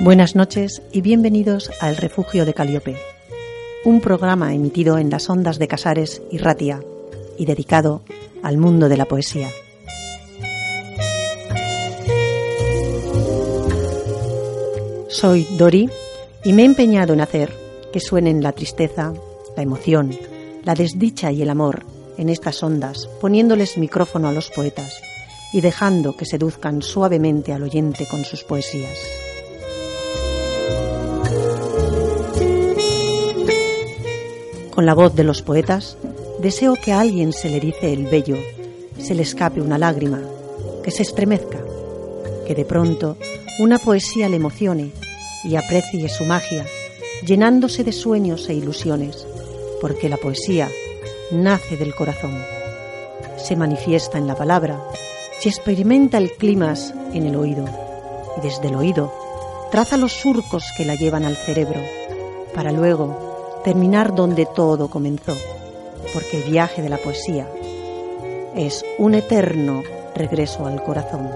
Buenas noches y bienvenidos al Refugio de Caliope, un programa emitido en las ondas de Casares y Ratia y dedicado al mundo de la poesía. Soy Dori y me he empeñado en hacer que suenen la tristeza, la emoción, la desdicha y el amor en estas ondas, poniéndoles micrófono a los poetas y dejando que seduzcan suavemente al oyente con sus poesías. Con la voz de los poetas, deseo que a alguien se le dice el vello, se le escape una lágrima, que se estremezca, que de pronto una poesía le emocione y aprecie su magia, llenándose de sueños e ilusiones, porque la poesía nace del corazón, se manifiesta en la palabra y experimenta el climas en el oído, y desde el oído traza los surcos que la llevan al cerebro, para luego terminar donde todo comenzó, porque el viaje de la poesía es un eterno regreso al corazón.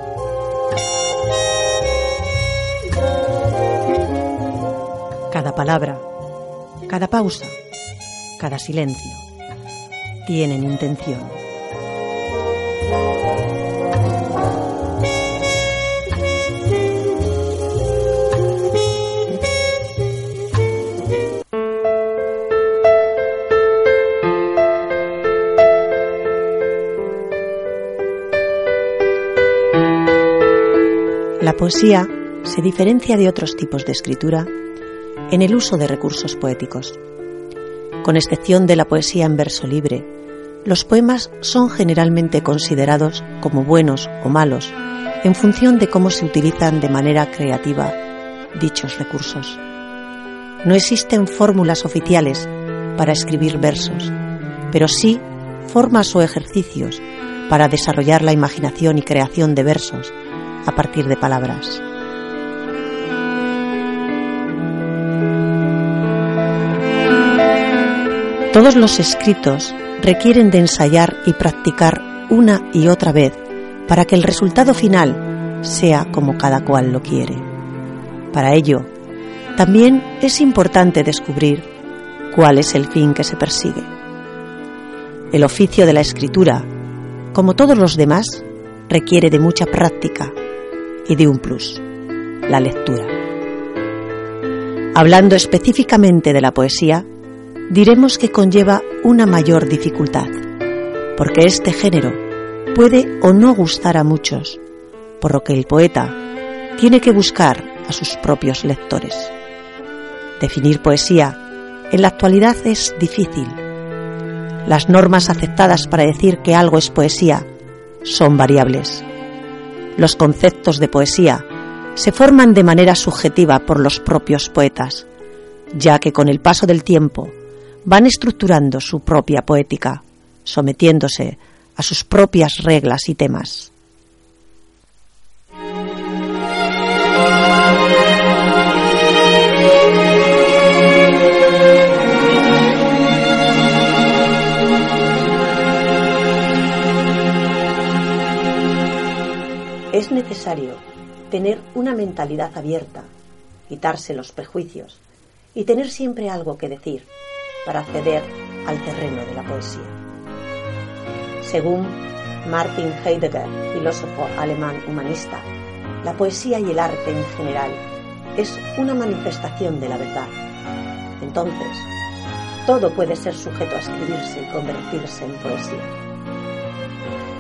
Cada palabra, cada pausa, cada silencio tienen intención. Poesía se diferencia de otros tipos de escritura en el uso de recursos poéticos. Con excepción de la poesía en verso libre, los poemas son generalmente considerados como buenos o malos en función de cómo se utilizan de manera creativa dichos recursos. No existen fórmulas oficiales para escribir versos, pero sí formas o ejercicios para desarrollar la imaginación y creación de versos a partir de palabras. Todos los escritos requieren de ensayar y practicar una y otra vez para que el resultado final sea como cada cual lo quiere. Para ello, también es importante descubrir cuál es el fin que se persigue. El oficio de la escritura, como todos los demás, requiere de mucha práctica, y de un plus, la lectura. Hablando específicamente de la poesía, diremos que conlleva una mayor dificultad, porque este género puede o no gustar a muchos, por lo que el poeta tiene que buscar a sus propios lectores. Definir poesía en la actualidad es difícil. Las normas aceptadas para decir que algo es poesía son variables los conceptos de poesía se forman de manera subjetiva por los propios poetas, ya que con el paso del tiempo van estructurando su propia poética, sometiéndose a sus propias reglas y temas. Es necesario tener una mentalidad abierta, quitarse los prejuicios y tener siempre algo que decir para acceder al terreno de la poesía. Según Martin Heidegger, filósofo alemán humanista, la poesía y el arte en general es una manifestación de la verdad. Entonces, todo puede ser sujeto a escribirse y convertirse en poesía.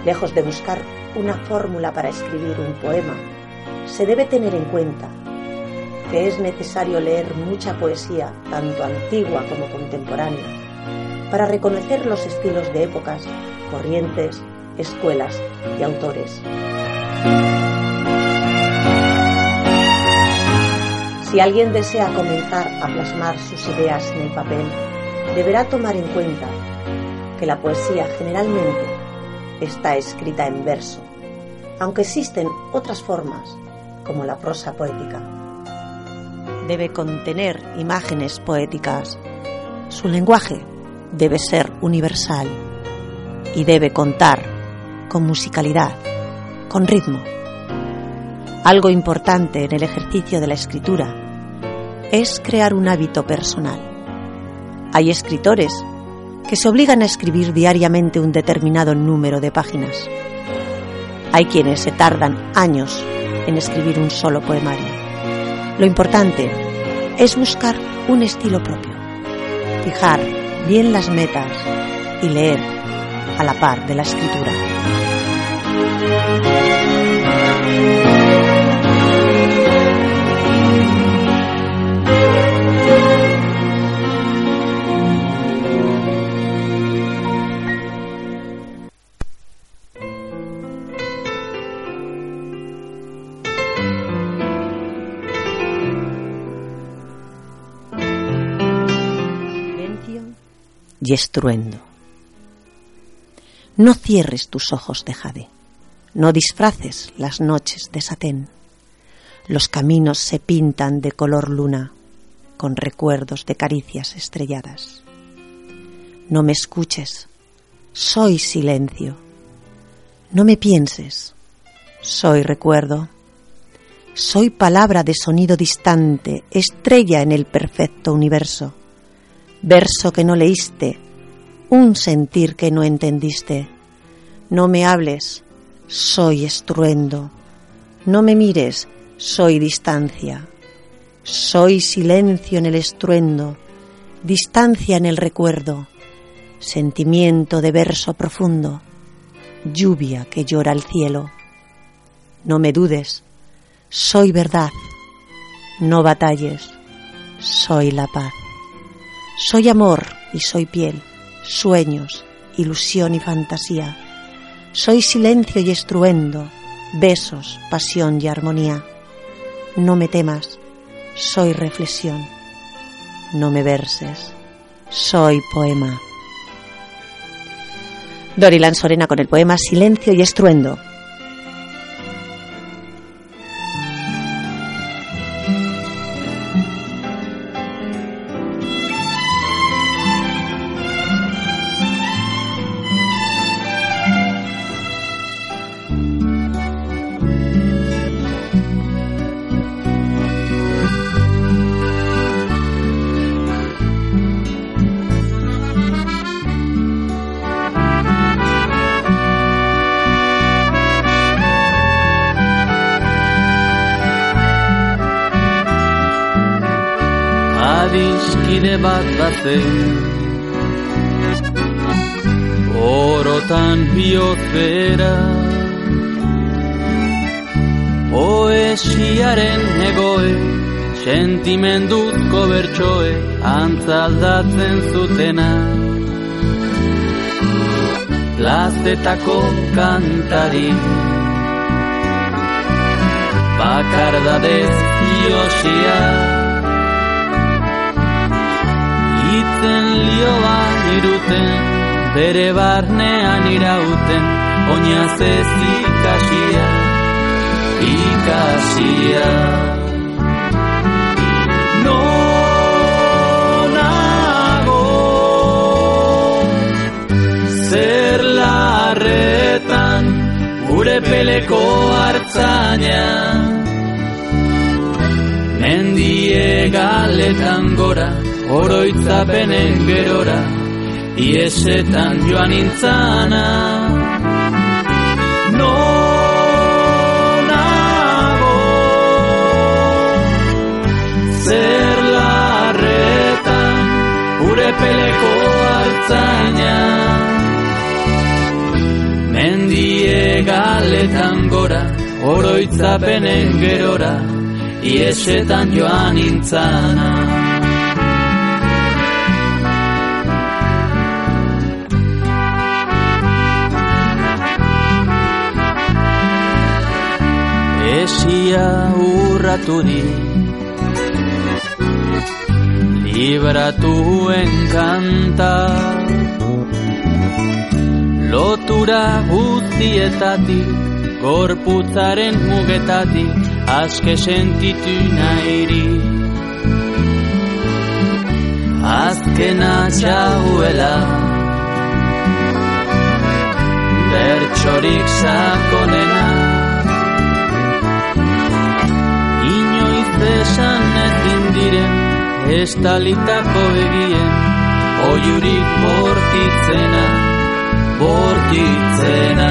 Lejos de buscar una fórmula para escribir un poema, se debe tener en cuenta que es necesario leer mucha poesía, tanto antigua como contemporánea, para reconocer los estilos de épocas, corrientes, escuelas y autores. Si alguien desea comenzar a plasmar sus ideas en el papel, deberá tomar en cuenta que la poesía generalmente está escrita en verso, aunque existen otras formas, como la prosa poética. Debe contener imágenes poéticas. Su lenguaje debe ser universal y debe contar con musicalidad, con ritmo. Algo importante en el ejercicio de la escritura es crear un hábito personal. Hay escritores que se obligan a escribir diariamente un determinado número de páginas. Hay quienes se tardan años en escribir un solo poemario. Lo importante es buscar un estilo propio, fijar bien las metas y leer a la par de la escritura. Y estruendo. No cierres tus ojos de jade, no disfraces las noches de satén. Los caminos se pintan de color luna, con recuerdos de caricias estrelladas. No me escuches, soy silencio. No me pienses, soy recuerdo. Soy palabra de sonido distante, estrella en el perfecto universo verso que no leíste, un sentir que no entendiste. No me hables, soy estruendo. No me mires, soy distancia. Soy silencio en el estruendo, distancia en el recuerdo, sentimiento de verso profundo, lluvia que llora al cielo. No me dudes, soy verdad. No batalles, soy la paz. Soy amor y soy piel, sueños, ilusión y fantasía. Soy silencio y estruendo, besos, pasión y armonía. No me temas, soy reflexión. No me verses, soy poema. Dorilan Sorena con el poema Silencio y estruendo. Kantari Bakardadez iosia itzen lioa iruten, bere barnean irauten, oinaz ez ikasia, ikasia. Gure peleko hartzaina, mendie galetan gora, oroitzapenen gerora iesetan joan intzana nonago zer larretan ure peleko galetan gora, oroitzapenen gerora, iesetan joan intzana. Esia urraturik libratuen kanta Lotura guztietatik, gorputzaren mugetatik, aske sentitu nahiri. Azkena txauela, bertxorik sakonena, inoiz esan ezin diren, estalitako egien, oiurik bortitzena, bortitzena.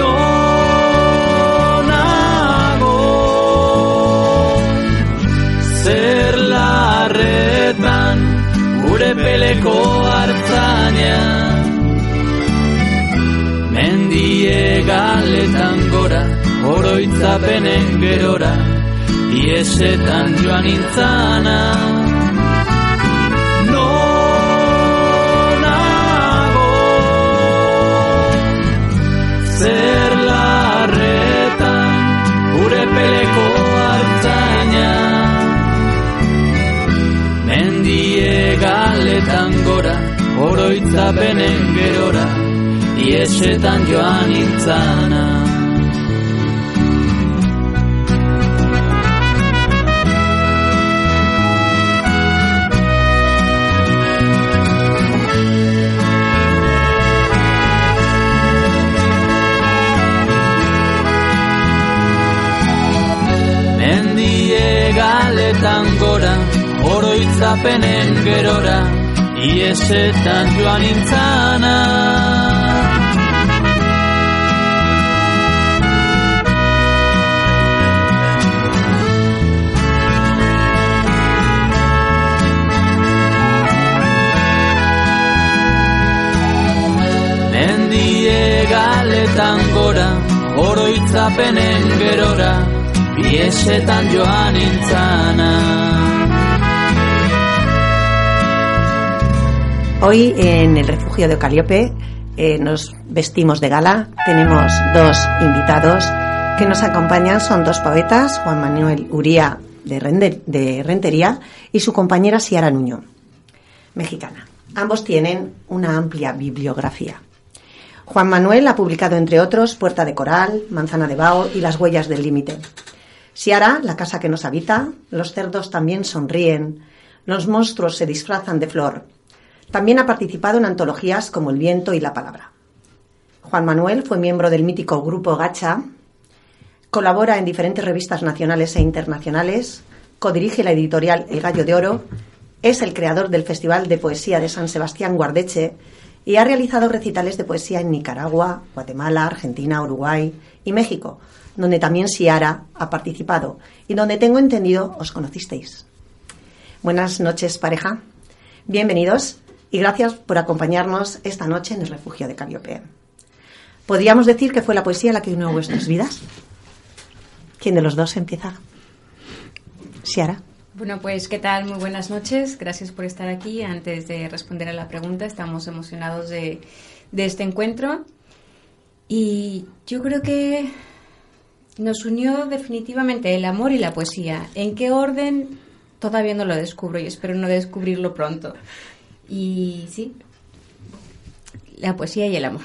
Nonago, zer larretan, gure peleko hartzaina, mendie galetan gora, oroitzapenen gerora, iesetan joan intzana. Oroitzapenen gerora, iesetan joan intzana. Mendie galetan gora, oroitzapenen gerora, iesetan joan intzana. Mendie galetan gora, oroitzapenen gerora, iesetan joan intzana. Hoy en el refugio de Caliope eh, nos vestimos de gala. Tenemos dos invitados que nos acompañan. Son dos poetas, Juan Manuel Uría de, Rentería y su compañera Ciara Nuño, mexicana. Ambos tienen una amplia bibliografía. Juan Manuel ha publicado, entre otros, Puerta de Coral, Manzana de Bao y Las Huellas del Límite. Siara, La casa que nos habita, Los cerdos también sonríen, Los monstruos se disfrazan de flor. También ha participado en antologías como El viento y la palabra. Juan Manuel fue miembro del mítico grupo Gacha, colabora en diferentes revistas nacionales e internacionales, codirige la editorial El Gallo de Oro, es el creador del Festival de Poesía de San Sebastián Guardeche y ha realizado recitales de poesía en Nicaragua, Guatemala, Argentina, Uruguay y México, donde también Ciara ha participado y donde tengo entendido os conocisteis. Buenas noches, pareja. Bienvenidos y gracias por acompañarnos esta noche en el refugio de Calliope. ¿Podríamos decir que fue la poesía la que unió vuestras vidas? ¿Quién de los dos empieza? Ciara. Bueno, pues qué tal, muy buenas noches. Gracias por estar aquí. Antes de responder a la pregunta, estamos emocionados de, de este encuentro. Y yo creo que nos unió definitivamente el amor y la poesía. ¿En qué orden? Todavía no lo descubro y espero no descubrirlo pronto. Y sí, la poesía y el amor.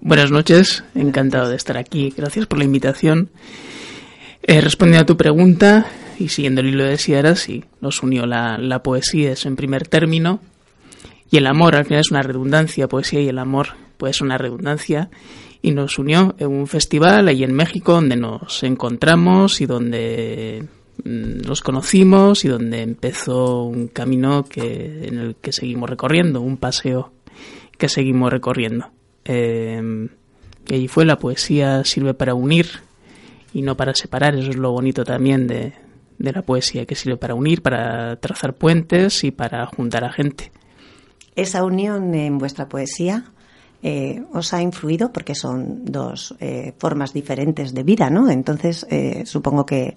Buenas noches, encantado de estar aquí. Gracias por la invitación. Eh, respondiendo a tu pregunta y siguiendo el hilo de Sierra, sí, nos unió la, la poesía, eso en primer término, y el amor, al final es una redundancia, poesía y el amor, pues es una redundancia, y nos unió en un festival ahí en México donde nos encontramos y donde mm, nos conocimos y donde empezó un camino que, en el que seguimos recorriendo, un paseo que seguimos recorriendo. Eh, y allí fue la poesía sirve para unir y no para separar. Eso es lo bonito también de, de la poesía, que sirve para unir, para trazar puentes y para juntar a gente. Esa unión en vuestra poesía eh, os ha influido porque son dos eh, formas diferentes de vida, ¿no? Entonces, eh, supongo que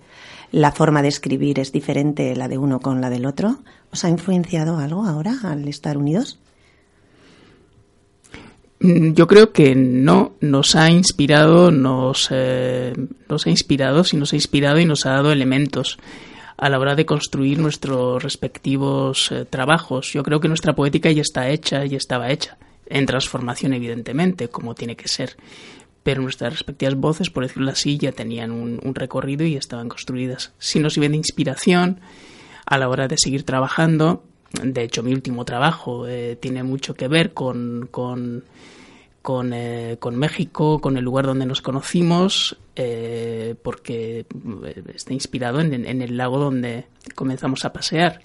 la forma de escribir es diferente la de uno con la del otro. ¿Os ha influenciado algo ahora al estar unidos? Mm, yo creo que no nos ha inspirado, nos, nos ha inspirado, sí nos ha inspirado y nos ha dado elementos a la hora de construir nuestros respectivos trabajos. Yo creo que nuestra poética ya está hecha y estaba hecha en transformación evidentemente, como tiene que ser. Pero nuestras respectivas voces, por decirlo así, ya tenían un, recorrido y estaban construidas. Si nos sirven de inspiración a la hora de seguir trabajando, de hecho mi último trabajo eh, tiene mucho que ver con, con, con, eh, con, México, con el lugar donde nos conocimos, eh, porque está inspirado en, en el lago donde comenzamos a pasear.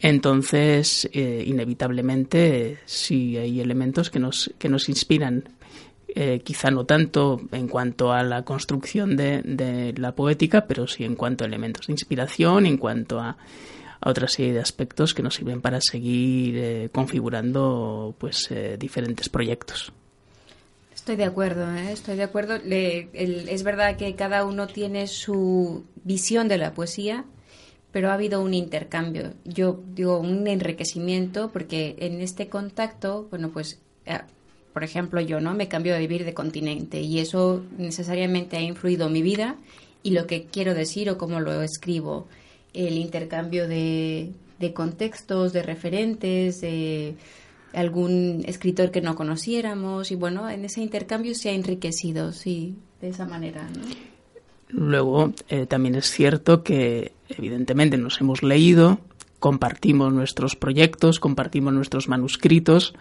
Entonces, inevitablemente, sí hay elementos que nos, que nos inspiran, eh, quizá no tanto en cuanto a la construcción de, la poética, pero sí en cuanto a elementos de inspiración, en cuanto a, otra serie de aspectos que nos sirven para seguir eh, configurando pues diferentes proyectos. Estoy de acuerdo, estoy de acuerdo. es verdad que cada uno tiene su visión de la poesía pero ha habido un intercambio, yo digo un enriquecimiento, porque en este contacto, bueno, pues, eh, por ejemplo, yo, ¿no? Me cambio de vivir de continente y eso necesariamente ha influido en mi vida y lo que quiero decir o cómo lo escribo, el intercambio de, de contextos, de referentes, de algún escritor que no conociéramos y bueno, en ese intercambio se ha enriquecido, sí, de esa manera, ¿no? Luego, eh, también es cierto que evidentemente nos hemos leído, compartimos nuestros proyectos, compartimos nuestros manuscritos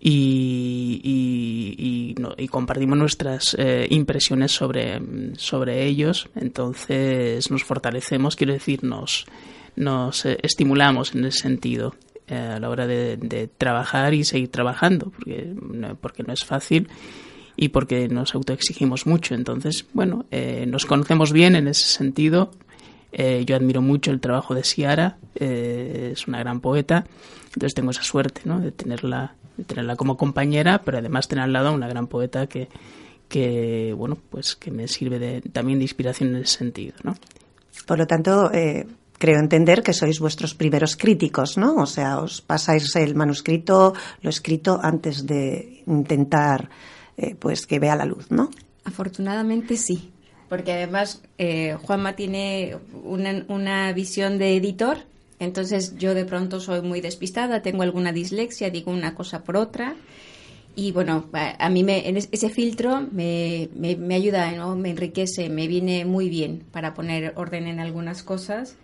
y, y, compartimos nuestras eh, impresiones sobre, sobre ellos. Entonces nos fortalecemos, quiero decir, nos, nos eh, estimulamos en ese sentido a la hora de, trabajar y seguir trabajando, porque, porque no es fácil y porque nos autoexigimos mucho. Entonces, bueno, eh, nos conocemos bien en ese sentido. Eh, yo admiro mucho el trabajo de Ciara, eh, es una gran poeta, entonces tengo esa suerte ¿no? de, tenerla, tenerla como compañera, pero además tener al lado una gran poeta que, que bueno, pues que me sirve de, también de inspiración en ese sentido. ¿no? Por lo tanto, creo entender que sois vuestros primeros críticos, ¿no? O sea, os pasáis el manuscrito, lo escrito antes de intentar eh, pues que vea la luz, ¿no? Afortunadamente sí, porque además eh, Juanma tiene una, visión de editor, entonces yo de pronto soy muy despistada, tengo alguna dislexia, digo una cosa por otra. Y bueno, a mí me, ese filtro me, me, ayuda, ¿no? me enriquece, me viene muy bien para poner orden en algunas cosas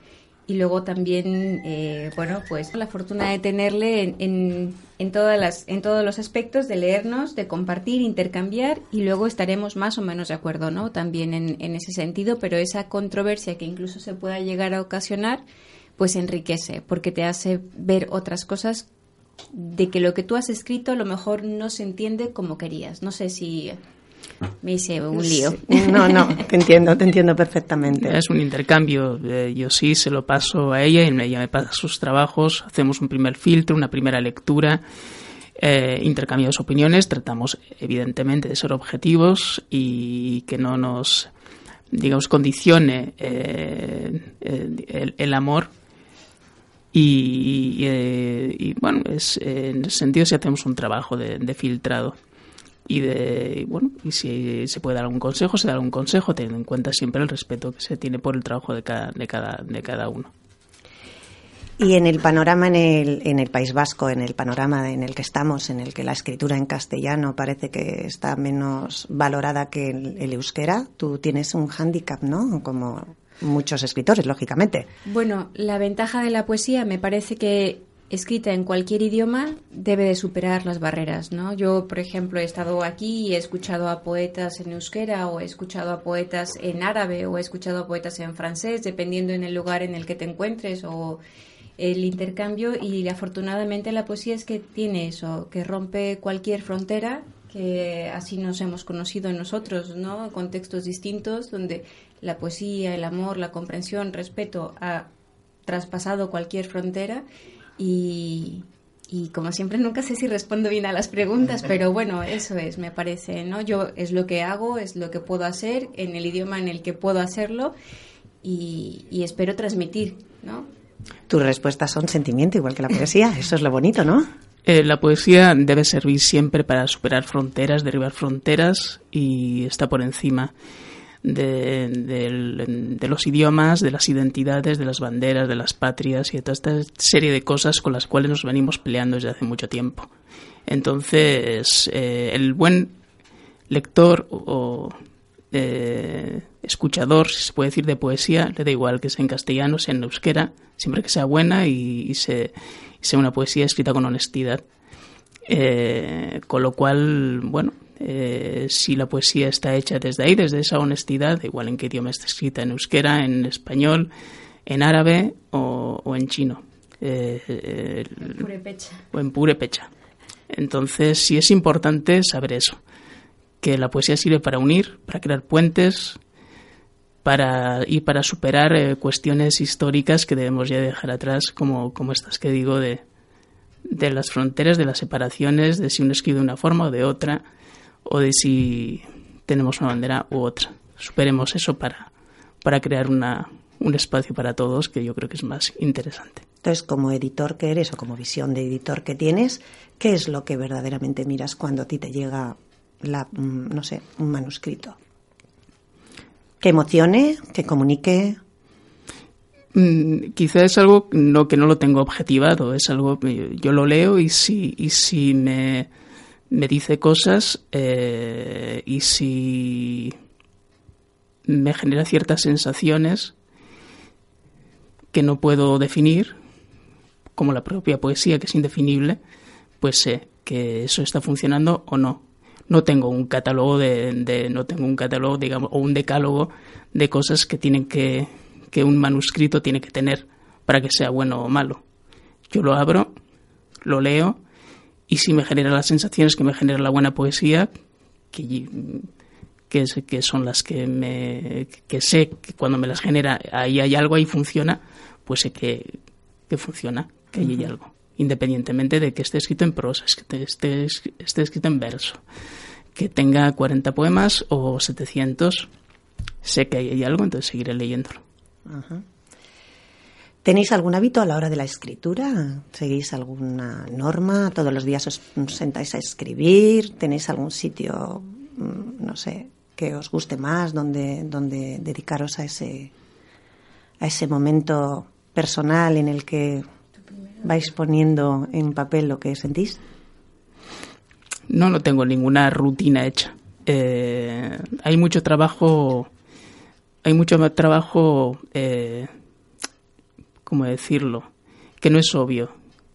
y luego también, eh, bueno, pues la fortuna de tenerle en, en, todas las, en todos los aspectos, de leernos, de compartir, intercambiar y luego estaremos más o menos de acuerdo, ¿no? También en, en ese sentido, pero esa controversia que incluso se pueda llegar a ocasionar, pues enriquece, porque te hace ver otras cosas de que lo que tú has escrito a lo mejor no se entiende como querías. No sé si me hice un lío. No, no, te entiendo, te entiendo perfectamente. Es un intercambio. Eh, yo sí se lo paso a ella y ella me pasa sus trabajos. Hacemos un primer filtro, una primera lectura. Eh, intercambiamos opiniones, tratamos evidentemente de ser objetivos y que no nos, digamos, condicione eh, el, amor. Y, bueno, es, en ese sentido si hacemos un trabajo de filtrado y de bueno y si se puede dar algún consejo se da algún consejo teniendo en cuenta siempre el respeto que se tiene por el trabajo de cada de cada de cada uno y en el panorama en el, en el País Vasco, en el panorama en el que estamos, en el que la escritura en castellano parece que está menos valorada que el, el euskera, tú tienes un hándicap, ¿no? Como muchos escritores, lógicamente. Bueno, la ventaja de la poesía me parece que escrita en cualquier idioma debe de superar las barreras, ¿no? Yo, por ejemplo, he estado aquí y he escuchado a poetas en euskera o he escuchado a poetas en árabe o he escuchado a poetas en francés, dependiendo en el lugar en el que te encuentres o el intercambio y afortunadamente la poesía es que tiene eso, que rompe cualquier frontera, que así nos hemos conocido nosotros, ¿no? Contextos distintos donde la poesía, el amor, la comprensión, respeto ha traspasado cualquier frontera y, y como siempre nunca sé si respondo bien a las preguntas, pero bueno, eso es, me parece, ¿no? Yo es lo que hago, es lo que puedo hacer en el idioma en el que puedo hacerlo y, espero transmitir, ¿no? Tus respuestas son sentimiento, igual que la poesía, eso es lo bonito, ¿no? Eh, la poesía debe servir siempre para superar fronteras, derribar fronteras y está por encima de, los idiomas, de las identidades, de las banderas, de las patrias y de toda esta serie de cosas con las cuales nos venimos peleando desde hace mucho tiempo. Entonces, eh, el buen lector o eh, escuchador, si se puede decir, de poesía, le da igual que sea en castellano, sea en euskera, siempre que sea buena y, sea una poesía escrita con honestidad. Eh, con lo cual, bueno, eh, si la poesía está hecha desde ahí, desde esa honestidad, igual en qué idioma está escrita, en euskera, en español, en árabe o, en chino. Eh, o en purepecha. Entonces, sí es importante saber eso, que la poesía sirve para unir, para crear puentes para, y para superar eh, cuestiones históricas que debemos ya dejar atrás, como, como estas que digo de, de las fronteras, de las separaciones, de si uno escribe de una forma o de otra, o de si tenemos una bandera u otra. Superemos eso para, para crear una, un espacio para todos que yo creo que es más interesante. Entonces, como editor que eres o como visión de editor que tienes, ¿qué es lo que verdaderamente miras cuando a ti te llega la, mm, no sé, un manuscrito? ¿Que emocione? ¿Que comunique? Mm, quizá es algo no, que no lo tengo objetivado, es algo yo lo leo y si, y si me, me dice cosas eh, y si me genera ciertas sensaciones que no puedo definir, como la propia poesía que es indefinible, pues sé que eso está funcionando o no. No tengo un catálogo de, no tengo un catálogo, digamos, o un decálogo de cosas que tienen que que un manuscrito tiene que tener para que sea bueno o malo. Yo lo abro, lo leo y si me genera las sensaciones que me genera la buena poesía, que, que, son las que, me, que sé que cuando me las genera ahí hay algo, ahí funciona, pues sé que, que funciona, que ahí hay algo, independientemente de que esté escrito en prosa, que esté, escrito en verso, que tenga 40 poemas o 700, sé que hay algo, entonces seguiré leyéndolo. ¿Tenéis algún hábito a la hora de la escritura? ¿Seguís alguna norma? ¿Todos los días os sentáis a escribir? ¿Tenéis algún sitio, mm, no sé, que os guste más, donde, donde dedicaros a ese, a ese momento personal en el que vais poniendo en papel lo que sentís? No, no tengo ninguna rutina hecha. Eh, hay mucho trabajo, hay mucho trabajo eh, ¿cómo decirlo? Que no es obvio.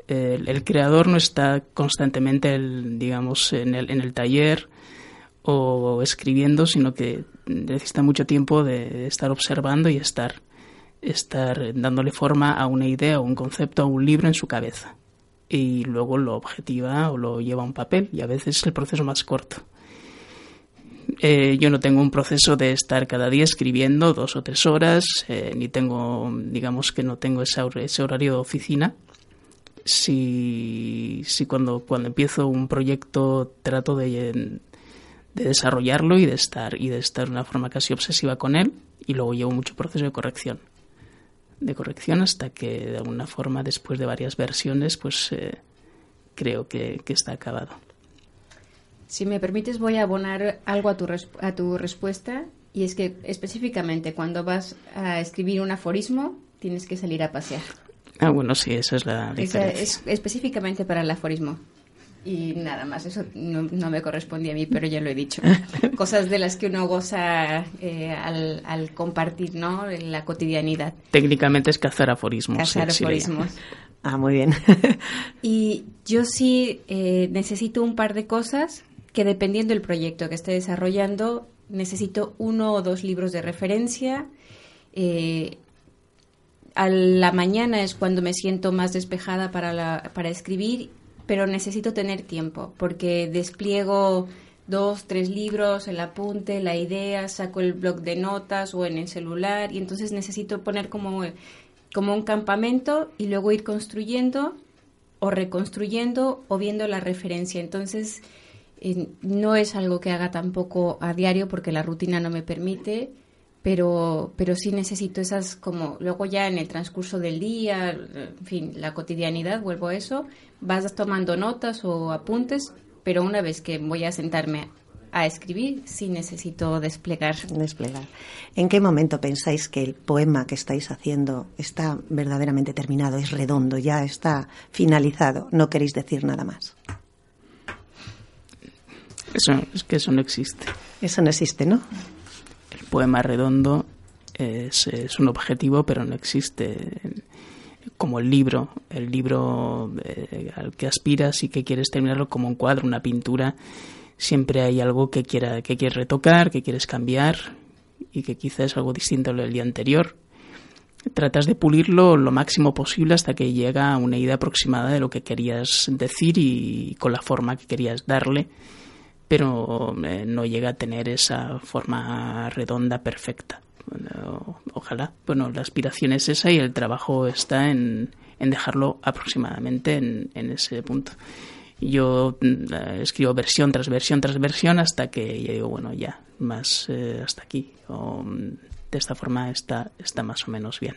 El, creador no está constantemente, digamos, en el, en el taller o escribiendo, sino que necesita mucho tiempo de estar observando y estar, estar dándole forma a una idea o un concepto o un libro en su cabeza. Y luego lo objetiva o lo lleva a un papel y a veces es el proceso más corto. Eh, yo no tengo un proceso de estar cada día escribiendo dos o tres horas, eh, ni tengo, digamos que no tengo ese, ese horario de oficina. Si, si cuando, cuando empiezo un proyecto trato de, de desarrollarlo y de estar y de estar de una forma casi obsesiva con él y luego llevo mucho proceso de corrección de corrección hasta que de alguna forma después de varias versiones pues eh, creo que está acabado si me permites, voy a abonar algo a tu, a tu respuesta y es que específicamente cuando vas a escribir un aforismo tienes que salir a pasear. Ah, bueno, sí, esa es la diferencia. es específicamente para el aforismo. Y nada más, eso no, me corresponde a mí, pero ya lo he dicho. Cosas de las que uno goza eh, al, compartir, ¿no? En la cotidianidad. Técnicamente es cazar aforismos. Cazar aforismos. ah, muy bien. y yo sí eh, necesito un par de cosas que dependiendo del proyecto que esté desarrollando, necesito uno o dos libros de referencia. Eh, a la mañana es cuando me siento más despejada para, para escribir, pero necesito tener tiempo porque despliego dos, tres libros, el apunte, la idea, saco el blog de notas o en el celular y entonces necesito poner como, como un campamento y luego ir construyendo o reconstruyendo o viendo la referencia. Entonces, eh, no es algo que haga tampoco a diario porque la rutina no me permite, pero, pero sí necesito esas como luego ya en el transcurso del día, en fin, la cotidianidad, vuelvo a eso, vas tomando notas o apuntes, pero una vez que voy a sentarme a escribir, sí necesito desplegar. Desplegar. ¿En qué momento pensáis que el poema que estáis haciendo está verdaderamente terminado, es redondo, ya está finalizado? No queréis decir nada más. Eso, es que eso no existe. Eso no existe, ¿no? Poema redondo es, un objetivo, pero no existe como el libro, el libro eh, al que aspiras y que quieres terminarlo como un cuadro, una pintura siempre hay algo que, quiera, que quieres retocar, que quieres cambiar y que quizás es algo distinto del día anterior. Tratas de pulirlo lo máximo posible hasta que llega a una idea aproximada de lo que querías decir y con la forma que querías darle, pero eh, no llega a tener esa forma redonda perfecta. ojalá. Bueno, la aspiración es esa y el trabajo está en, dejarlo aproximadamente en ese punto yo mm, escribo versión tras versión tras versión hasta que yo digo, bueno, ya, más eh, hasta aquí. O, mm, de esta forma está, está más o menos bien.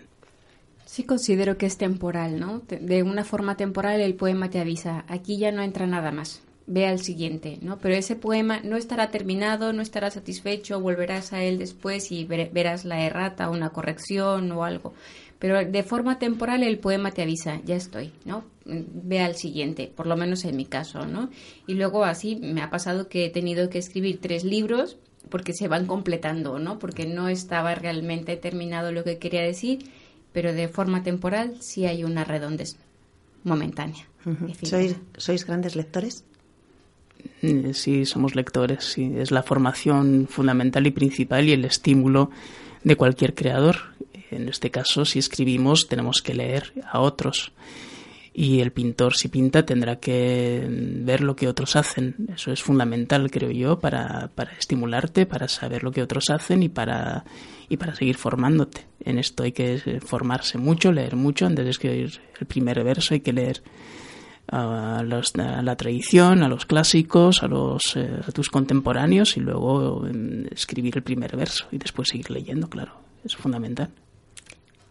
Sí considero que es temporal, ¿no? De una forma temporal el poema te avisa, aquí ya no entra nada más, ve al siguiente, ¿no? Pero ese poema no estará terminado, no estará satisfecho, volverás a él después y verás la errata, una corrección o algo. Pero de forma temporal el poema te avisa, ya estoy, ¿no? Ve al siguiente, por lo menos en mi caso, ¿no? Y luego así me ha pasado que he tenido que escribir tres libros porque se van completando, ¿no? Porque no estaba realmente terminado lo que quería decir, pero de forma temporal sí hay una redondez momentánea. ¿Sois, ¿Sois grandes lectores? Mm, sí, somos lectores, sí. Es la formación fundamental y principal y el estímulo de cualquier creador en este caso, si escribimos, tenemos que leer a otros. Y el pintor, si pinta, tendrá que ver lo que otros hacen. Eso es fundamental, creo yo, para, estimularte, para saber lo que otros hacen y para, y para seguir formándote. En esto hay que formarse mucho, leer mucho. Antes de escribir el primer verso hay que leer a, la tradición, a los clásicos, a, los, eh, a tus contemporáneos y luego em, escribir el primer verso y después seguir leyendo, claro. Es fundamental.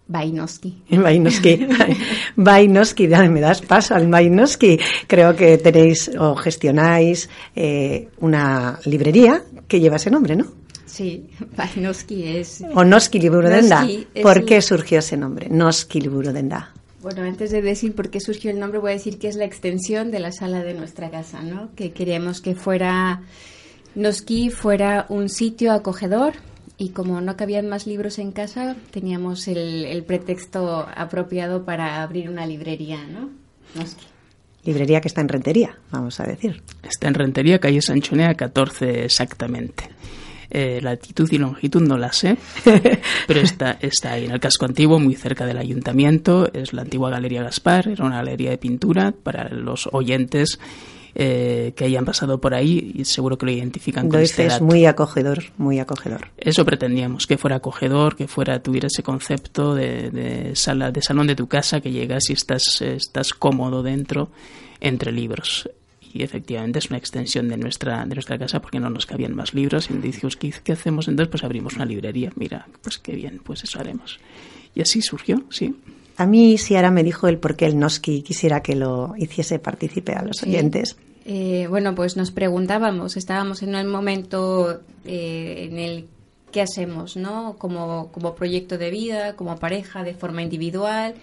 Vainoski. Vainoski. Vainoski, me das paso al Vainoski. Creo que tenéis o gestionáis eh, una librería que lleva ese nombre, ¿no? Sí, Vainoski es... O Noski Liburudenda. ¿Por qué surgió ese nombre? Noski Liburudenda. Bueno, antes de decir por qué surgió el nombre, voy a decir que es la extensión de la sala de nuestra casa, ¿no? Que queríamos que fuera... Noski fuera un sitio acogedor y como no cabían más libros en casa, teníamos el, pretexto apropiado para abrir una librería, ¿no? Librería que está en Rentería, vamos a decir. Está en Rentería, calle Sanchonea 14 exactamente. Eh, latitud y longitud no la sé, pero está, está ahí en el casco antiguo, muy cerca del ayuntamiento. Es la antigua Galería Gaspar, era una galería de pintura para los oyentes eh, que hayan pasado por ahí y seguro que lo identifican con este es muy acogedor, muy acogedor. Eso pretendíamos, que fuera acogedor, que fuera tuviera ese concepto de, sala, de salón de tu casa, que llegas y estás, estás cómodo dentro entre libros y efectivamente es una extensión de nuestra de nuestra casa porque no nos cabían más libros y dijimos ¿qué, ¿qué, hacemos entonces? pues abrimos una librería mira pues qué bien pues eso haremos y así surgió sí a mí Siara me dijo el por qué el Noski quisiera que lo hiciese partícipe a los oyentes. Eh, bueno, pues nos preguntábamos, estábamos en un momento eh, en el qué hacemos, ¿no? Como, como proyecto de vida, como pareja, de forma individual.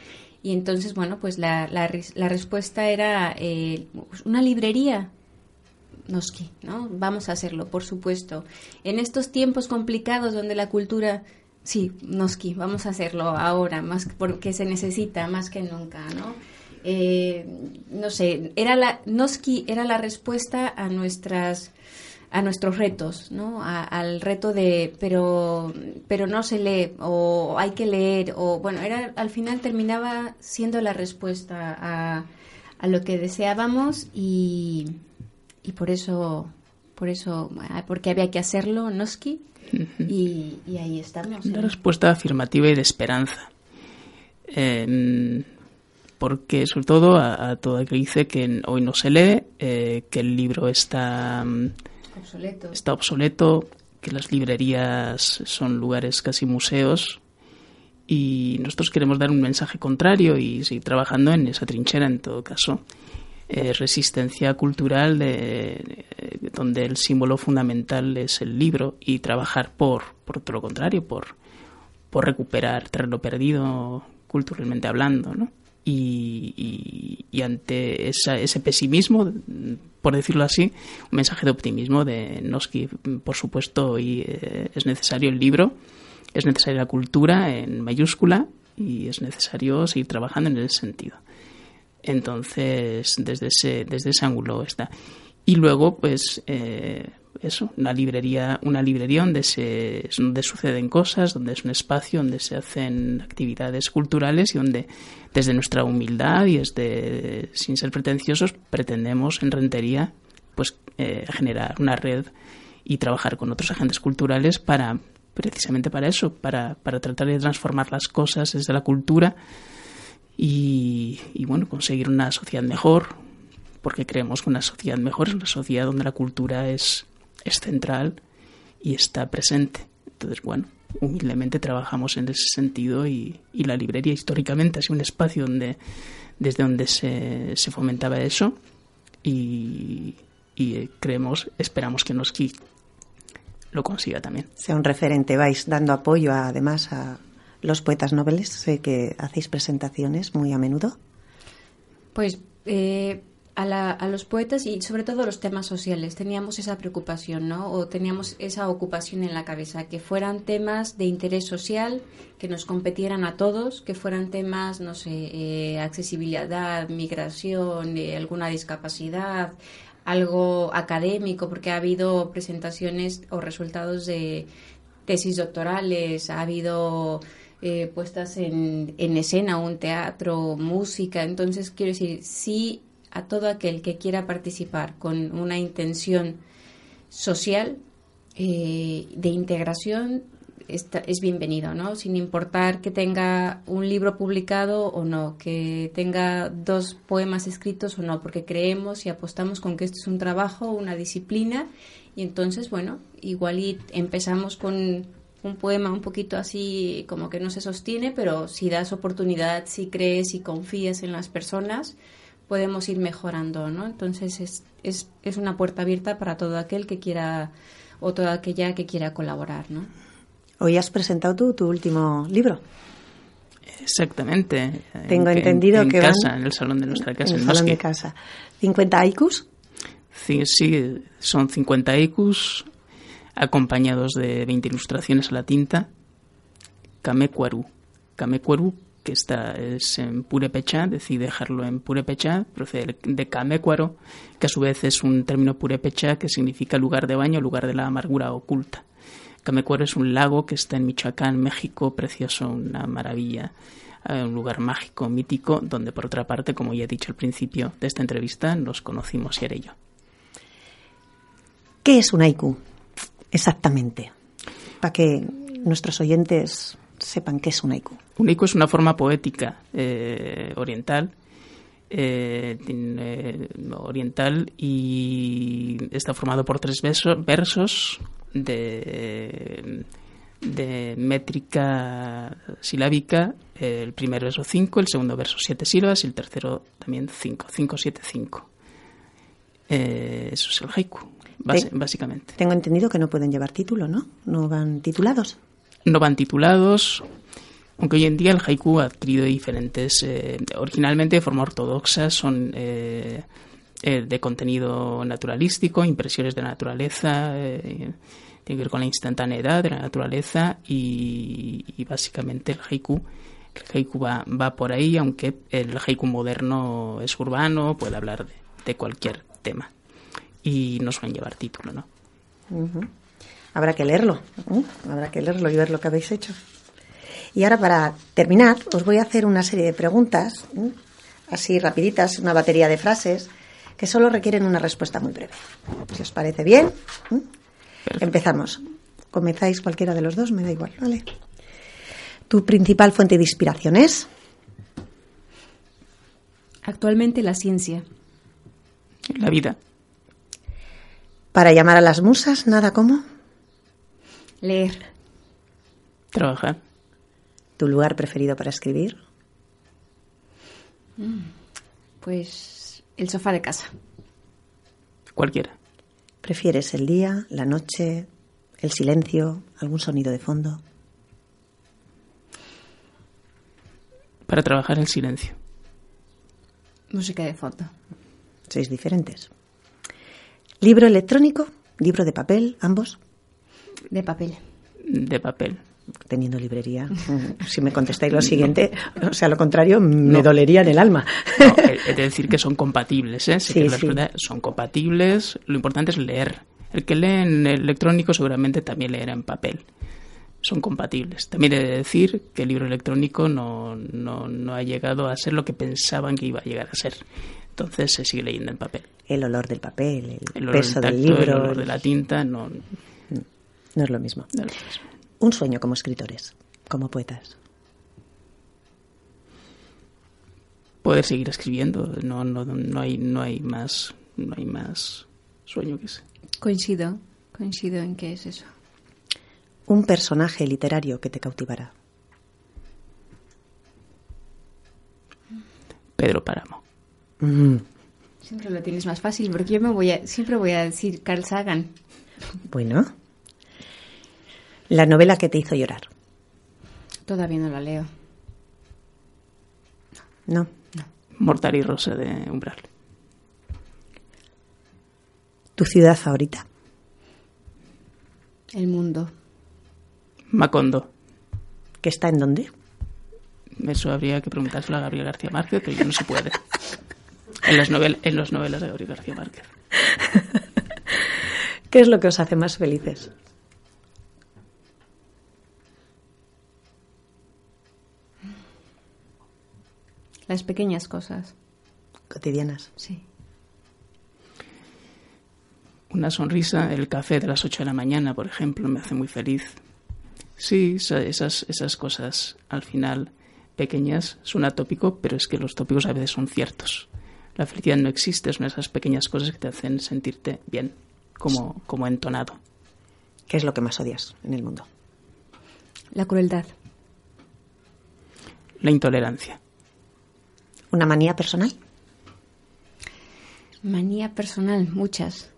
Y entonces, bueno, pues la, la, respuesta era eh, una librería. Noski, ¿no? Vamos a hacerlo, por supuesto. En estos tiempos complicados donde la cultura Sí, Noski, vamos a hacerlo ahora, más porque se necesita más que nunca, ¿no? Eh, no sé, era la Noski era la respuesta a nuestras a nuestros retos, ¿no? al reto de pero pero no se lee o hay que leer o bueno, era al final terminaba siendo la respuesta a, a lo que deseábamos y, y por eso por eso porque había que hacerlo, Noski y, ahí estamos. Una respuesta afirmativa y de esperanza. Em, porque sobre todo a, todo el que dice que hoy no se lee, eh, que el libro está mm, está obsoleto, que las librerías son lugares casi museos y nosotros queremos dar un mensaje contrario y seguir trabajando en esa trinchera en todo caso. Eh, resistencia cultural de, donde el símbolo fundamental es el libro y trabajar por, por todo lo contrario, por, por recuperar lo perdido culturalmente hablando, ¿no? Y, y, ante ese pesimismo, por decirlo así, un mensaje de optimismo de Noski, por supuesto, y eh, es necesario el libro, es necesaria la cultura en mayúscula y es necesario seguir trabajando en ese sentido. Entonces, desde ese, desde ese ángulo está. Y luego, pues, eh, eso, una librería, una librería donde se donde suceden cosas, donde es un espacio donde se hacen actividades culturales y donde desde nuestra humildad y desde sin ser pretenciosos pretendemos en Rentería pues eh, generar una red y trabajar con otros agentes culturales para precisamente para eso, para, para tratar de transformar las cosas desde la cultura y, y bueno, conseguir una sociedad mejor, porque creemos que una sociedad mejor es una sociedad donde la cultura es es central y está presente. Entonces, bueno, humildemente trabajamos en ese sentido y, la librería históricamente ha sido un espacio donde, desde donde se, se fomentaba eso y, creemos, esperamos que nos lo consiga también. Sea un referente, vais dando apoyo además a los poetas noveles, sé que hacéis presentaciones muy a menudo. Pues eh, a, los poetas y sobre todo los temas sociales. Teníamos esa preocupación, ¿no? O teníamos esa ocupación en la cabeza, que fueran temas de interés social, que nos competieran a todos, que fueran temas, no sé, eh, accesibilidad, migración, eh, alguna discapacidad, algo académico, porque ha habido presentaciones o resultados de tesis doctorales, ha habido eh, puestas en escena, un teatro, música. Entonces, quiero decir, sí a todo aquel que quiera participar con una intención social eh, de integración es bienvenido, ¿no? Sin importar que tenga un libro publicado o no, que tenga dos poemas escritos o no, porque creemos y apostamos con que esto es un trabajo, una disciplina, y entonces, bueno, igual empezamos con un poema un poquito así como que no se sostiene, pero si das oportunidad, si crees y confías en las personas, podemos ir mejorando, ¿no? Entonces es, es, es una puerta abierta para todo aquel que quiera o toda aquella que quiera colaborar, ¿no? Hoy has presentado tú tu último libro. Exactamente. Tengo entendido en que casa, en el salón de nuestra casa. En el salón de casa. ¿50 aikus? Sí, sí, son 50 aikus acompañados de 20 ilustraciones a la tinta. Kamekwaru. Kamekwaru que está es en purépecha, decide dejarlo en purépecha, procede de Kamecuaro, que a su vez es un término purépecha que significa lugar de baño, lugar de la amargura oculta. Kamecuaro es un lago que está en Michoacán, México, precioso, una maravilla, eh, un lugar mágico, mítico, donde por otra parte, como ya he dicho al principio de esta entrevista, nos conocimos y yo. ¿Qué es un haiku? Exactamente. Para que nuestros oyentes sepan qué es un haiku. Un haiku es una forma poética eh, oriental, eh, eh, oriental y está formado por tres versos de, de métrica silábica. El primer verso cinco, el segundo verso siete sílabas y el tercero también cinco, cinco, siete, cinco. eso es el haiku, básicamente. Tengo entendido que no pueden llevar título, ¿no? No van titulados no van titulados, aunque hoy en día el haiku ha adquirido diferentes, eh, originalmente de forma ortodoxa, son eh, eh, de contenido naturalístico, impresiones de naturaleza, tiene que ver con la instantaneidad de la naturaleza y, básicamente el haiku, el haiku va, va, por ahí, aunque el haiku moderno es urbano, puede hablar de, cualquier tema y no suelen llevar título, ¿no? Habrá que leerlo, habrá que leerlo y ver lo que habéis hecho. Y ahora para terminar, os voy a hacer una serie de preguntas, así rapiditas, una batería de frases, que solo requieren una respuesta muy breve. Si os parece bien, empezamos. Comenzáis cualquiera de los dos, me da igual, ¿vale? ¿Tu principal fuente de inspiración es? Actualmente la ciencia. La vida. Para llamar a las musas, nada como Leer. Trabajar. tu lugar preferido para escribir. Pues el sofá de casa. Cualquiera. ¿Prefieres el día, la noche, el silencio, algún sonido de fondo? Para trabajar el silencio. Música de fondo. Sois diferentes. ¿Libro electrónico? ¿Libro de papel? ¿Ambos? De papel. De papel. Teniendo librería. Si me contestáis lo siguiente, o sea, lo contrario, me dolería en el alma. No, he, de decir que son compatibles, ¿eh? Sí Sí, sí. son compatibles. Lo importante es leer. El que lee en electrónico seguramente también leerá en papel. Son compatibles. También he de decir que el libro electrónico no, no, no ha llegado a ser lo que pensaban que iba a llegar a ser. Entonces se sigue leyendo en papel. El olor del papel, el, El olor peso del del libro. el olor de la tinta, no, no No es lo mismo. es lo mismo. Un sueño como escritores, como poetas. Poder seguir escribiendo, no, no, no hay, no hay más, no hay más sueño que ese. Coincido. Coincido en que es eso. Un personaje literario que te cautivara. Pedro Páramo. Mm, Siempre lo tienes más fácil porque yo me voy a, siempre voy a decir Carl Sagan. Bueno. La novela que te hizo llorar. Todavía no la leo. No. Mortal y Rosa de Umbral. ¿Tu ciudad favorita? El mundo. Macondo. ¿Que está en dónde? Eso habría que preguntárselo a Gabriel García Márquez, pero ya no se puede. En las, novel en las novelas de Gabriel García Márquez. ¿Qué es lo que os hace más felices? Las pequeñas cosas. Cotidianas. Sí. Una sonrisa, el café de las 8 de la mañana, por ejemplo, me hace muy feliz. Sí, esa- esas, esas cosas al final pequeñas suena tópico, pero es que los tópicos a veces son ciertos. La felicidad no existe, son esas pequeñas cosas que te hacen sentirte bien, como, como entonado. ¿Qué es lo que más odias en el mundo? La crueldad. La intolerancia. ¿Una manía personal? Manía personal, muchas.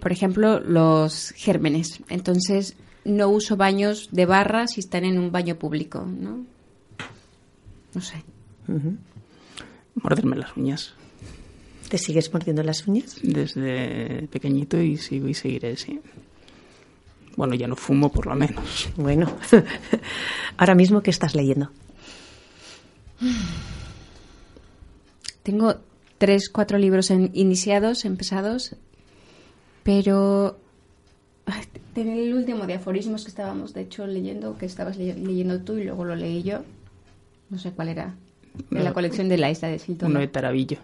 Por ejemplo, los gérmenes. Entonces, no uso baños de barra si están en un baño público, ¿no? No sé. Morderme las uñas. ¿Te sigues mordiendo las uñas? Desde pequeñito y sigo y seguiré, sí. Bueno, ya no fumo por lo menos. Bueno, ahora mismo, ¿qué estás leyendo? Tengo tres, cuatro libros en- iniciados, empezados, pero en el último de aforismos que estábamos, de hecho, leyendo, que estabas le- leyendo tú y luego lo leí yo, no sé cuál era, de la colección de la isla de Silton. Uno de Tarabillo.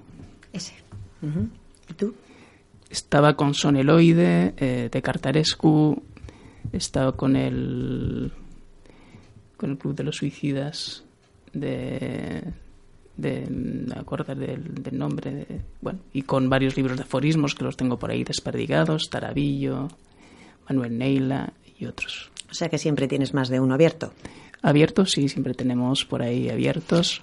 Ese. ¿Y tú? Estaba con Soneloide, eh, de Cartarescu, estaba con el con el Club de los Suicidas de de me acuerdo del, del nombre de, bueno y con varios libros de aforismos que los tengo por ahí desperdigados Tarabillo Manuel Neila y otros O sea que siempre tienes más de uno abierto. abiertos sí siempre tenemos por ahí abiertos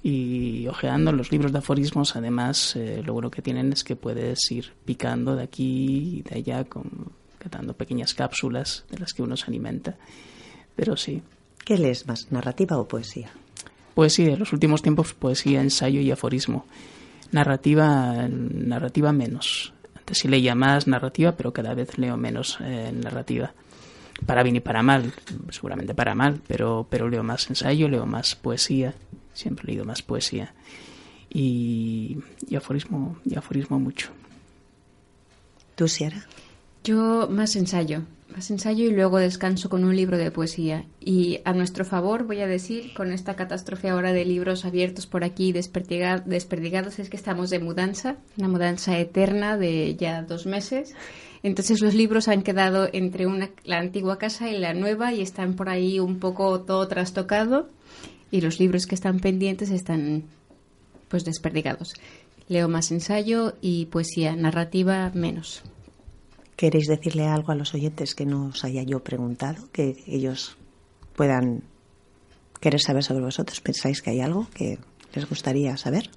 y ojeando los libros de aforismos además eh, lo bueno que tienen es que puedes ir picando de aquí y de allá con dando pequeñas cápsulas de las que uno se alimenta pero sí ¿Qué lees más, narrativa o poesía? Poesía en los últimos tiempos poesía ensayo y aforismo. Narrativa narrativa menos. Antes sí leía más narrativa pero cada vez leo menos eh, narrativa. Para bien y para mal seguramente para mal pero pero leo más ensayo leo más poesía. Siempre he leído más poesía. Y, y aforismo y aforismo mucho. ¿Tú, Sierra? Yo más ensayo, más ensayo y luego descanso con un libro de poesía. Y a nuestro favor voy a decir, con esta catástrofe ahora de libros abiertos por aquí desperdiga- desperdigados, es que estamos de mudanza, una mudanza eterna de ya dos meses. Entonces los libros han quedado entre una, la antigua casa y la nueva y están por ahí un poco todo trastocado. y los libros que están pendientes están pues desperdigados. Leo más ensayo y poesía narrativa menos. ¿Queréis decirle algo a los oyentes que no os haya yo preguntado? Que ellos puedan querer saber sobre vosotros. ¿Pensáis que hay algo que les gustaría saber?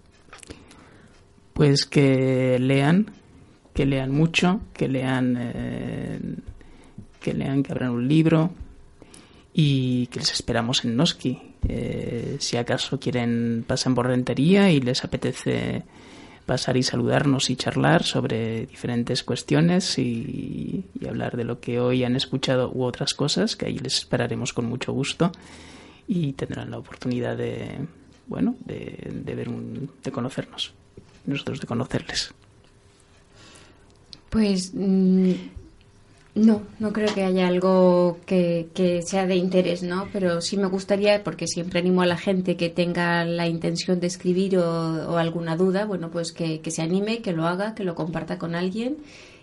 Pues que lean, que lean mucho, que lean, eh, que lean, que abran un libro y que les esperamos en Noski. Eh, si acaso quieren pasan por Rentería y les apetece pasar y saludarnos y charlar sobre diferentes cuestiones y, hablar de lo que hoy han escuchado u otras cosas, que ahí les esperaremos con mucho gusto y tendrán la oportunidad de, bueno, de, de ver un, de conocernos, nosotros de conocerles. Pues mm, no, no creo que haya algo que, sea de interés, ¿no? Pero sí me gustaría, porque siempre animo a la gente que tenga la intención de escribir o, alguna duda, bueno, pues que, se anime, que lo haga, que lo comparta con alguien,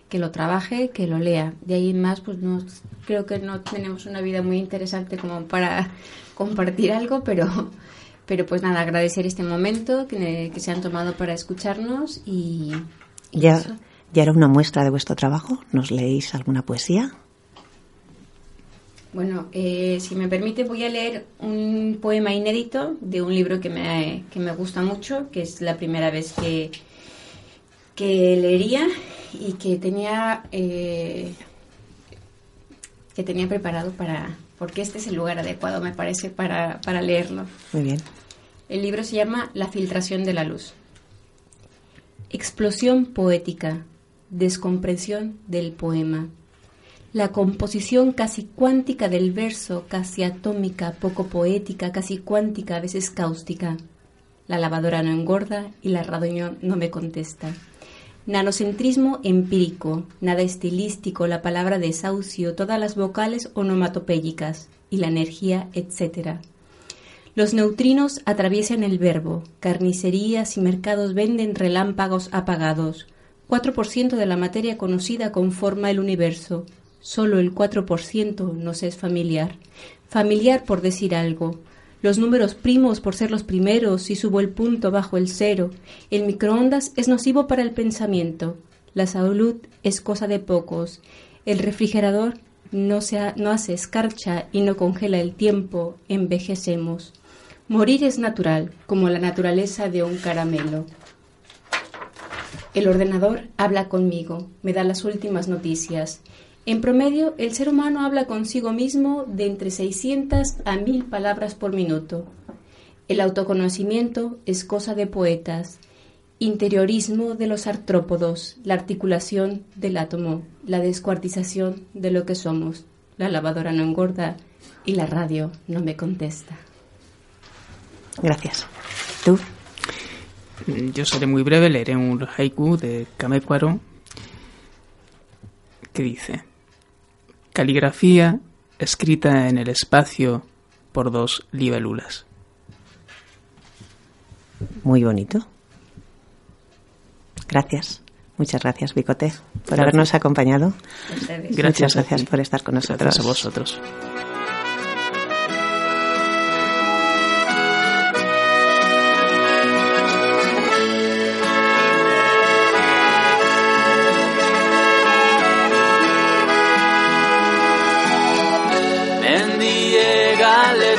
que lo trabaje, que lo lea. De ahí en más, pues no, creo que no tenemos una vida muy interesante como para compartir algo, pero, pero pues nada, agradecer este momento que, se han tomado para escucharnos y... ya. ¿Ya era una muestra de vuestro trabajo? ¿Nos leéis alguna poesía? Bueno, eh, si me permite voy a leer un poema inédito de un libro que me, que me gusta mucho, que es la primera vez que, que leería y que tenía, eh, que tenía preparado para, porque este es el lugar adecuado, me parece, para, para leerlo. Muy bien. El libro se llama La filtración de la luz. Explosión poética descompresión del poema. La composición casi cuántica del verso, casi atómica, poco poética, casi cuántica, a veces cáustica. La lavadora no engorda y la radio no me contesta. Nanocentrismo empírico, nada estilístico, la palabra desahucio, todas las vocales onomatopéyicas y la energía, etc. Los neutrinos atraviesan el verbo, carnicerías y mercados venden relámpagos apagados, 4% de la materia conocida conforma el universo. Solo el 4% nos es familiar. Familiar por decir algo. Los números primos por ser los primeros si subo el punto bajo el cero. El microondas es nocivo para el pensamiento. La salud es cosa de pocos. El refrigerador no, se no hace escarcha y no congela el tiempo. Envejecemos. Morir es natural, como la naturaleza de un caramelo. El ordenador habla conmigo, me da las últimas noticias. En promedio, el ser humano habla consigo mismo de entre 600 a 1000 palabras por minuto. El autoconocimiento es cosa de poetas, interiorismo de los artrópodos, la articulación del átomo, la descuartización de lo que somos. La lavadora no engorda y la radio no me contesta. Gracias. ¿Tú? Yo seré muy breve, leeré un haiku de Kamekwaro que dice: Caligrafía escrita en el espacio por dos libélulas. Muy bonito. Gracias. Muchas gracias, Bicote, por habernos acompañado. Gracias, gracias por estar con nosotros. Gracias a vosotros.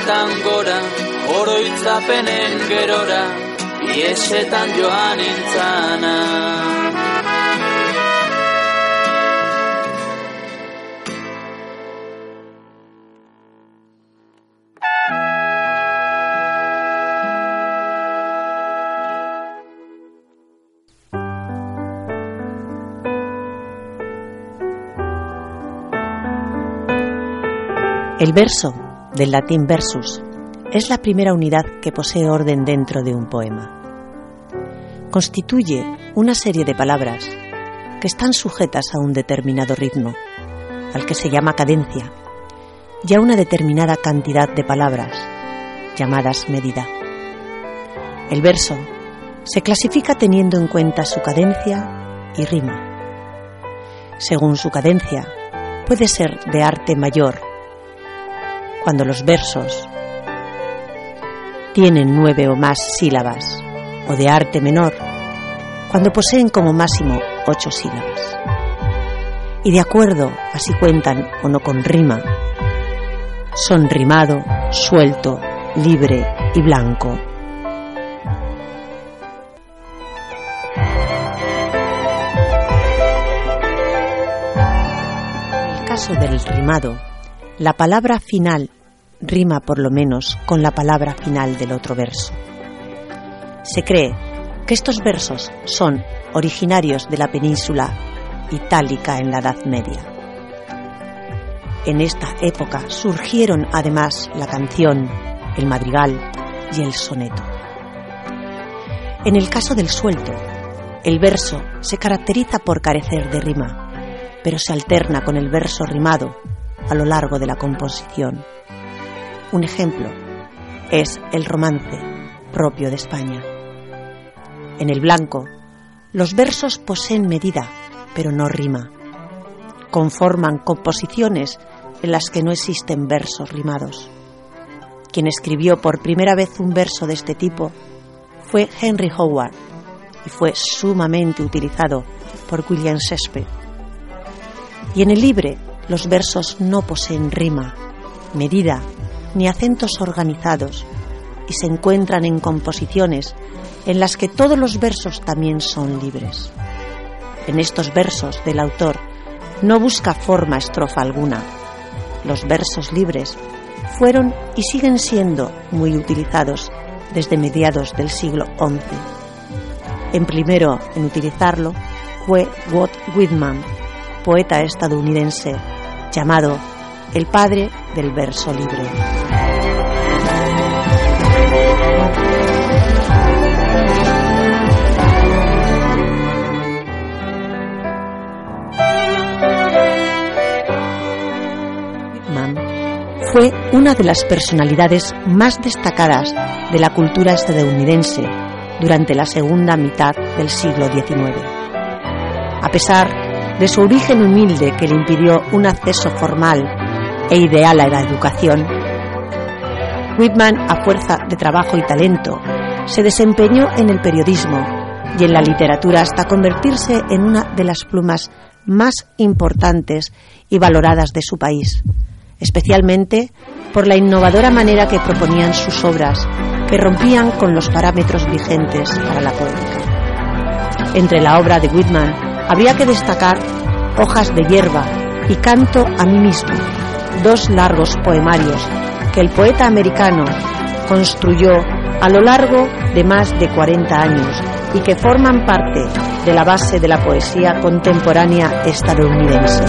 Iesetan gora, oroitzapenen gerora, iesetan joan intzana. El verso del latín versus, es la primera unidad que posee orden dentro de un poema. Constituye una serie de palabras que están sujetas a un determinado ritmo, al que se llama cadencia, y a una determinada cantidad de palabras, llamadas medida. El verso se clasifica teniendo en cuenta su cadencia y rima. Según su cadencia, puede ser de arte mayor cuando los versos tienen nueve o más sílabas, o de arte menor, cuando poseen como máximo ocho sílabas. Y de acuerdo a si cuentan o no con rima, son rimado, suelto, libre y blanco. En el caso del rimado, la palabra final rima por lo menos con la palabra final del otro verso. Se cree que estos versos son originarios de la península itálica en la Edad Media. En esta época surgieron además la canción, el madrigal y el soneto. En el caso del suelto, el verso se caracteriza por carecer de rima, pero se alterna con el verso rimado a lo largo de la composición. Un ejemplo es el romance propio de España. En el blanco, los versos poseen medida, pero no rima. Conforman composiciones en las que no existen versos rimados. Quien escribió por primera vez un verso de este tipo fue Henry Howard y fue sumamente utilizado por William Shakespeare. Y en el libre los versos no poseen rima, medida ni acentos organizados y se encuentran en composiciones en las que todos los versos también son libres. En estos versos del autor no busca forma estrofa alguna. Los versos libres fueron y siguen siendo muy utilizados desde mediados del siglo XI. En primero en utilizarlo fue Walt Whitman, poeta estadounidense llamado el padre del verso libre. Fue una de las personalidades más destacadas de la cultura estadounidense durante la segunda mitad del siglo XIX. A pesar de su origen humilde que le impidió un acceso formal e ideal a la educación, Whitman, a fuerza de trabajo y talento, se desempeñó en el periodismo y en la literatura hasta convertirse en una de las plumas más importantes y valoradas de su país, especialmente por la innovadora manera que proponían sus obras, que rompían con los parámetros vigentes para la poética. Entre la obra de Whitman habría que destacar Hojas de hierba y Canto a mí mismo, dos largos poemarios que el poeta americano construyó a lo largo de más de 40 años y que forman parte de la base de la poesía contemporánea estadounidense.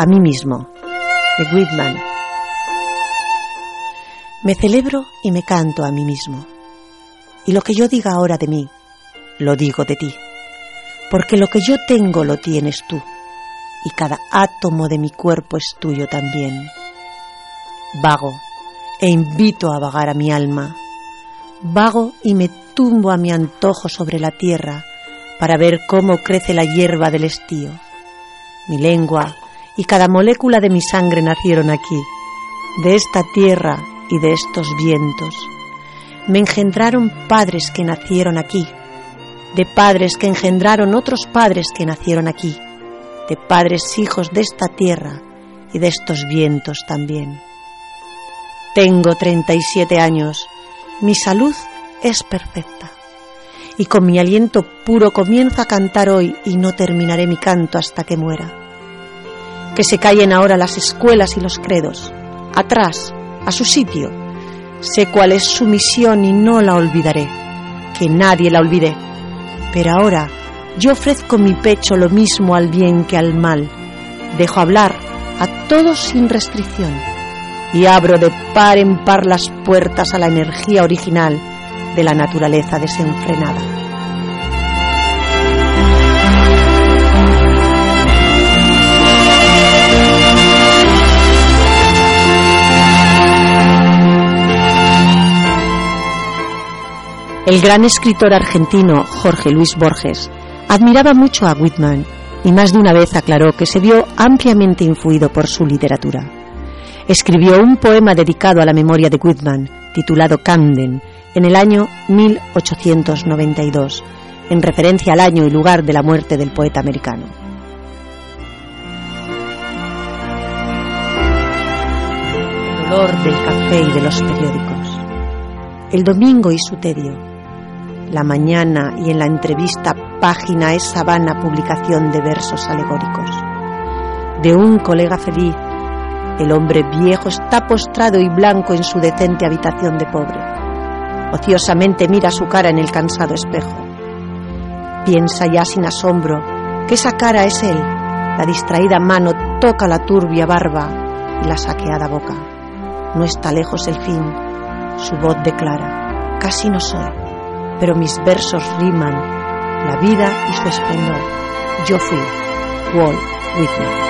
A mí mismo, de Whitman. Me celebro y me canto a mí mismo. Y lo que yo diga ahora de mí, lo digo de ti. Porque lo que yo tengo lo tienes tú. Y cada átomo de mi cuerpo es tuyo también. Vago e invito a vagar a mi alma. Vago y me tumbo a mi antojo sobre la tierra para ver cómo crece la hierba del estío. Mi lengua y cada molécula de mi sangre nacieron aquí, de esta tierra y de estos vientos. Me engendraron padres que nacieron aquí, de padres que engendraron otros padres que nacieron aquí, de padres hijos de esta tierra y de estos vientos también. Tengo 37 años, mi salud es perfecta y con mi aliento puro comienzo a cantar hoy y no terminaré mi canto hasta que muera que se callen ahora las escuelas y los credos, atrás, a su sitio. Sé cuál es su misión y no la olvidaré, que nadie la olvide. Pero ahora yo ofrezco mi pecho lo mismo al bien que al mal. Dejo hablar a todos sin restricción y abro de par en par las puertas a la energía original de la naturaleza desenfrenada. El gran escritor argentino Jorge Luis Borges admiraba mucho a Whitman y más de una vez aclaró que se vio ampliamente influido por su literatura. Escribió un poema dedicado a la memoria de Whitman, titulado Camden, en el año 1892, en referencia al año y lugar de la muerte del poeta americano. El dolor del café y de los periódicos. El domingo y su tedio. La mañana y en la entrevista página esa vana publicación de versos alegóricos. De un colega feliz, el hombre viejo está postrado y blanco en su decente habitación de pobre. Ociosamente mira su cara en el cansado espejo. Piensa ya sin asombro que esa cara es él. La distraída mano toca la turbia barba y la saqueada boca. No está lejos el fin. Su voz declara, casi no soy, pero mis versos riman la vida y su esplendor. Yo fui Walt Whitman.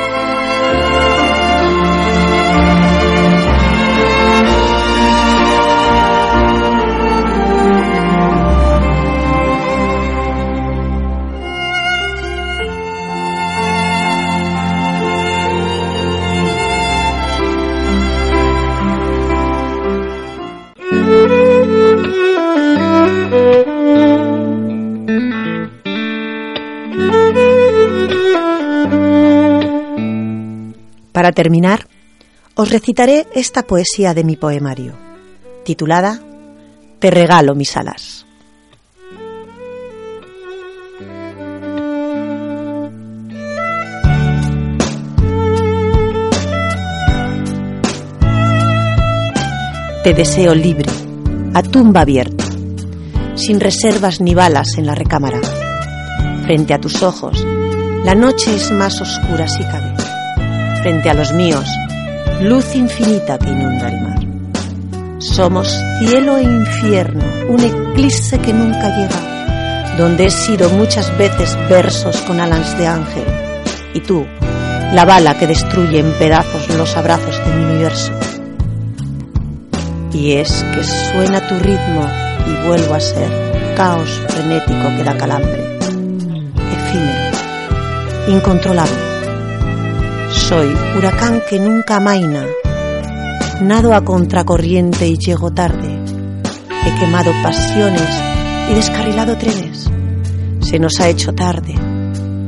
Para terminar, os recitaré esta poesía de mi poemario, titulada Te regalo mis alas. Te deseo libre, a tumba abierta, sin reservas ni balas en la recámara. Frente a tus ojos, la noche es más oscura si cabe frente a los míos, luz infinita que inunda el mar. Somos cielo e infierno, un eclipse que nunca llega, donde he sido muchas veces versos con alas de ángel, y tú, la bala que destruye en pedazos los abrazos de mi universo. Y es que suena tu ritmo y vuelvo a ser caos frenético que da calambre, efímero, incontrolable soy huracán que nunca amaina. Nado a contracorriente y llego tarde. He quemado pasiones y descarrilado trenes. Se nos ha hecho tarde.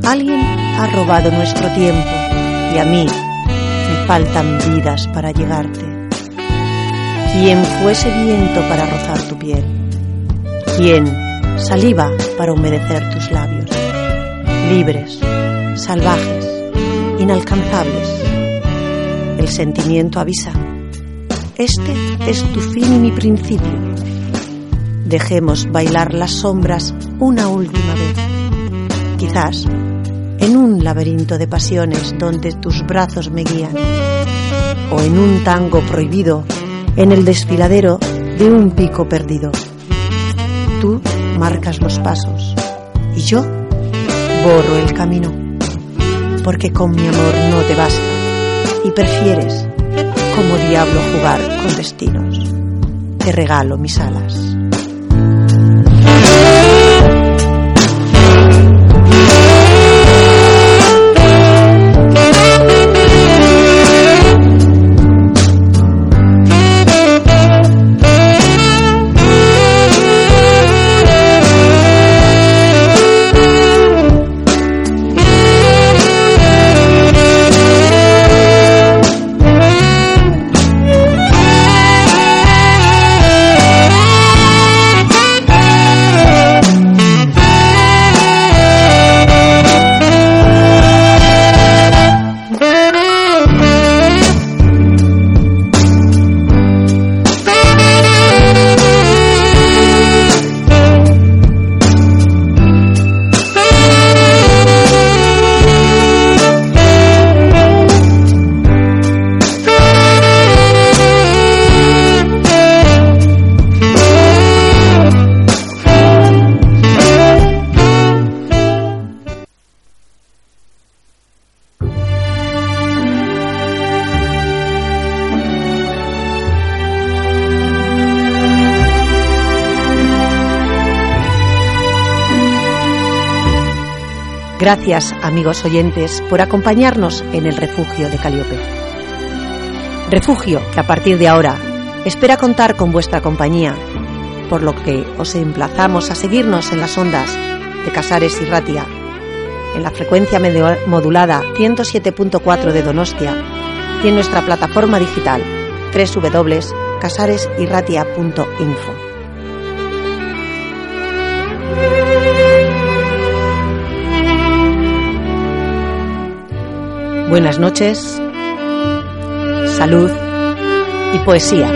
Alguien ha robado nuestro tiempo y a mí me faltan vidas para llegarte. ¿Quién fuese viento para rozar tu piel? ¿Quién saliva para humedecer tus labios? Libres, salvajes, inalcanzables. El sentimiento avisa. Este es tu fin y mi principio. Dejemos bailar las sombras una última vez. Quizás en un laberinto de pasiones donde tus brazos me guían. O en un tango prohibido en el desfiladero de un pico perdido. Tú marcas los pasos y yo borro el camino porque con mi amor no te basta y prefieres como diablo jugar con destinos. Te regalo mis alas. Gracias, amigos oyentes, por acompañarnos en el refugio de Caliope. Refugio que a partir de ahora espera contar con vuestra compañía, por lo que os emplazamos a seguirnos en las ondas de Casares y Ratia, en la frecuencia modulada 107.4 de Donostia y en nuestra plataforma digital www.casaresirratia.info. Buenas noches, salud y poesía.